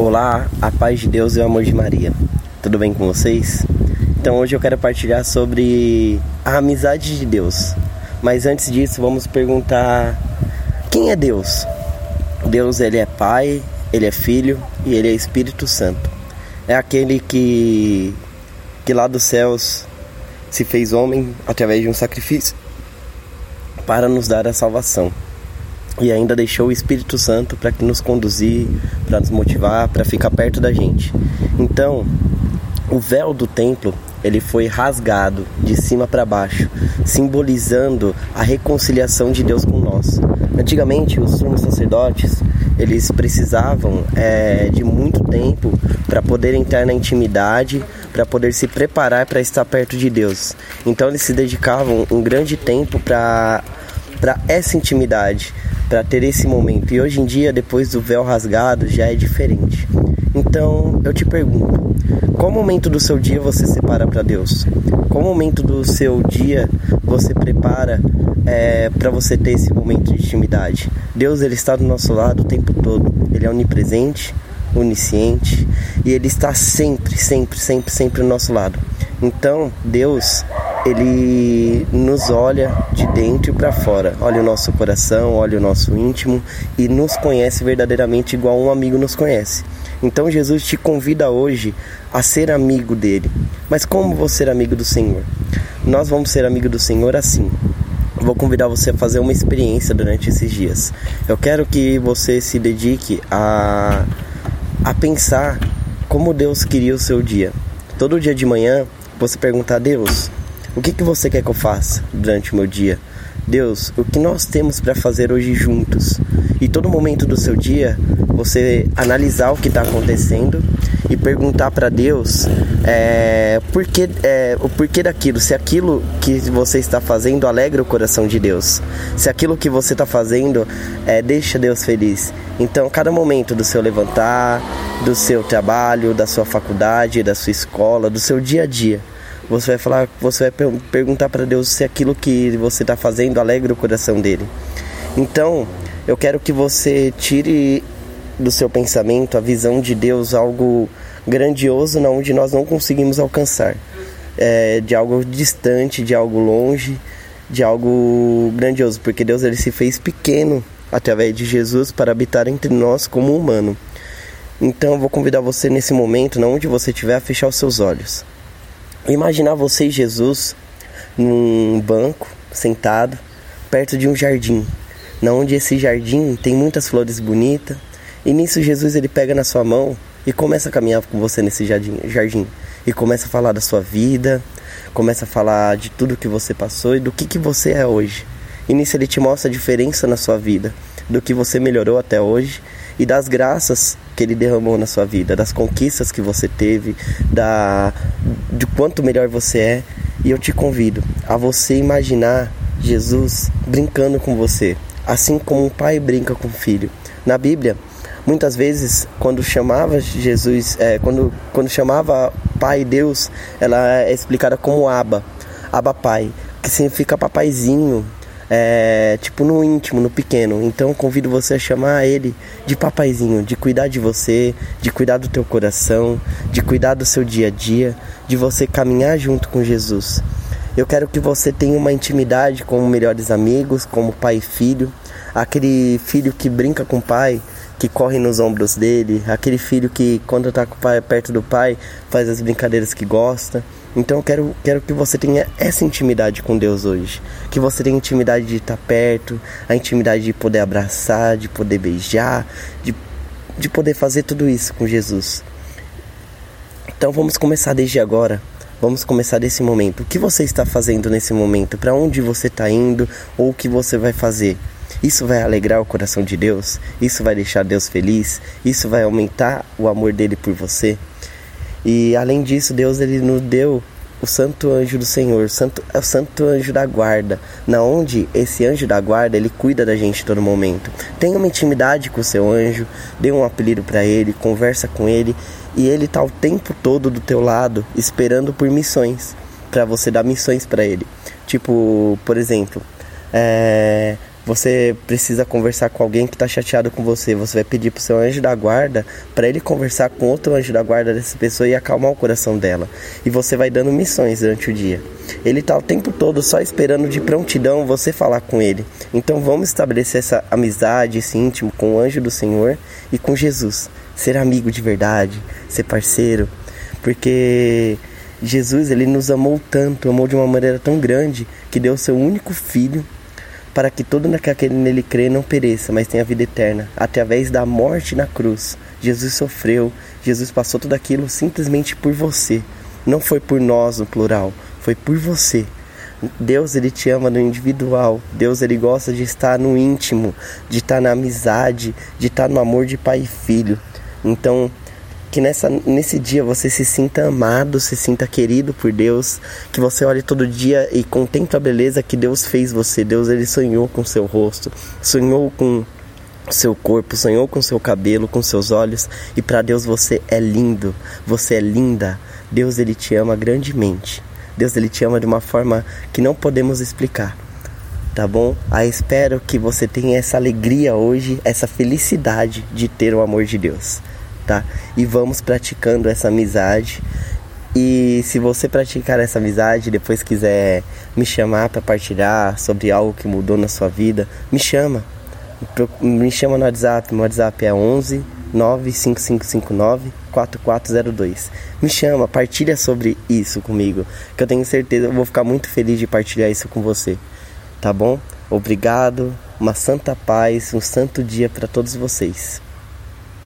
Olá, a paz de Deus e o amor de Maria. Tudo bem com vocês? Então hoje eu quero partilhar sobre a amizade de Deus. Mas antes disso, vamos perguntar quem é Deus? Deus, ele é Pai, ele é Filho e ele é Espírito Santo. É aquele que que lá dos céus se fez homem através de um sacrifício para nos dar a salvação e ainda deixou o Espírito Santo para nos conduzir, para nos motivar, para ficar perto da gente. Então, o véu do templo ele foi rasgado de cima para baixo, simbolizando a reconciliação de Deus com nós. Antigamente, os sumos sacerdotes eles precisavam é, de muito tempo para poder entrar na intimidade, para poder se preparar para estar perto de Deus. Então, eles se dedicavam um grande tempo para para essa intimidade, para ter esse momento. E hoje em dia, depois do véu rasgado, já é diferente. Então, eu te pergunto, qual momento do seu dia você separa para Deus? Qual momento do seu dia você prepara é, para você ter esse momento de intimidade? Deus ele está do nosso lado o tempo todo. Ele é onipresente, onisciente e ele está sempre, sempre, sempre, sempre do nosso lado. Então, Deus ele nos olha de dentro para fora, olha o nosso coração, olha o nosso íntimo e nos conhece verdadeiramente igual um amigo nos conhece. Então Jesus te convida hoje a ser amigo dele. Mas como vou ser amigo do Senhor? Nós vamos ser amigo do Senhor assim. Vou convidar você a fazer uma experiência durante esses dias. Eu quero que você se dedique a, a pensar como Deus queria o seu dia. Todo dia de manhã você perguntar a Deus, o que, que você quer que eu faça durante o meu dia? Deus, o que nós temos para fazer hoje juntos? E todo momento do seu dia, você analisar o que está acontecendo e perguntar para Deus é, por que, é, o porquê daquilo, se aquilo que você está fazendo alegra o coração de Deus, se aquilo que você está fazendo é, deixa Deus feliz. Então, cada momento do seu levantar, do seu trabalho, da sua faculdade, da sua escola, do seu dia a dia, você vai falar, você vai perguntar para Deus se aquilo que você está fazendo alegra o coração dele. Então, eu quero que você tire do seu pensamento a visão de Deus algo grandioso, na onde nós não conseguimos alcançar, é, de algo distante, de algo longe, de algo grandioso, porque Deus ele se fez pequeno através de Jesus para habitar entre nós como humano. Então, eu vou convidar você nesse momento, onde você estiver, a fechar os seus olhos. Imaginar você e Jesus num banco, sentado, perto de um jardim, na onde esse jardim tem muitas flores bonitas, e nisso Jesus ele pega na sua mão e começa a caminhar com você nesse jardim, jardim e começa a falar da sua vida, começa a falar de tudo que você passou e do que, que você é hoje. E nisso ele te mostra a diferença na sua vida, do que você melhorou até hoje e das graças que ele derramou na sua vida, das conquistas que você teve, da de quanto melhor você é. E eu te convido a você imaginar Jesus brincando com você, assim como um pai brinca com o filho. Na Bíblia, muitas vezes quando chamava Jesus, é, quando quando chamava Pai Deus, ela é explicada como Aba, Aba Pai, que significa papaizinho, é, tipo no íntimo, no pequeno. Então convido você a chamar ele de papaizinho, de cuidar de você, de cuidar do teu coração, de cuidar do seu dia a dia, de você caminhar junto com Jesus. Eu quero que você tenha uma intimidade com melhores amigos, como pai e filho, aquele filho que brinca com o pai, que corre nos ombros dele, aquele filho que quando está com o pai perto do pai faz as brincadeiras que gosta. Então eu quero, quero que você tenha essa intimidade com Deus hoje. Que você tenha intimidade de estar perto, a intimidade de poder abraçar, de poder beijar, de, de poder fazer tudo isso com Jesus. Então vamos começar desde agora. Vamos começar desse momento. O que você está fazendo nesse momento? Para onde você está indo? Ou o que você vai fazer? Isso vai alegrar o coração de Deus? Isso vai deixar Deus feliz? Isso vai aumentar o amor dele por você? E além disso, Deus ele nos deu o santo anjo do Senhor, santo, é o santo anjo da guarda, na onde esse anjo da guarda ele cuida da gente todo momento. Tenha uma intimidade com o seu anjo, dê um apelido para ele, conversa com ele e ele tá o tempo todo do teu lado esperando por missões, para você dar missões para ele. Tipo, por exemplo, é, você precisa conversar com alguém que está chateado com você, você vai pedir para o seu anjo da guarda para ele conversar com outro anjo da guarda dessa pessoa e acalmar o coração dela. E você vai dando missões durante o dia. Ele está o tempo todo só esperando de prontidão você falar com ele. Então vamos estabelecer essa amizade, esse íntimo com o anjo do Senhor e com Jesus. Ser amigo de verdade, ser parceiro, porque Jesus ele nos amou tanto, amou de uma maneira tão grande que deu seu único filho para que todo aquele nele crê não pereça, mas tenha vida eterna. Através da morte na cruz, Jesus sofreu, Jesus passou tudo aquilo simplesmente por você. Não foi por nós no plural, foi por você. Deus ele te ama no individual. Deus ele gosta de estar no íntimo, de estar na amizade, de estar no amor de pai e filho. Então, que nessa, nesse dia você se sinta amado, se sinta querido por Deus, que você olhe todo dia e contemple a beleza que Deus fez você. Deus ele sonhou com seu rosto, sonhou com seu corpo, sonhou com seu cabelo, com seus olhos, e para Deus você é lindo, você é linda. Deus ele te ama grandemente. Deus ele te ama de uma forma que não podemos explicar. Tá bom? Aí espero que você tenha essa alegria hoje, essa felicidade de ter o amor de Deus tá? E vamos praticando essa amizade. E se você praticar essa amizade, depois quiser me chamar para partilhar sobre algo que mudou na sua vida, me chama. Me chama no WhatsApp. Meu WhatsApp é 11 95559 4402. Me chama, partilha sobre isso comigo, que eu tenho certeza eu vou ficar muito feliz de partilhar isso com você. Tá bom? Obrigado. Uma santa paz, um santo dia para todos vocês.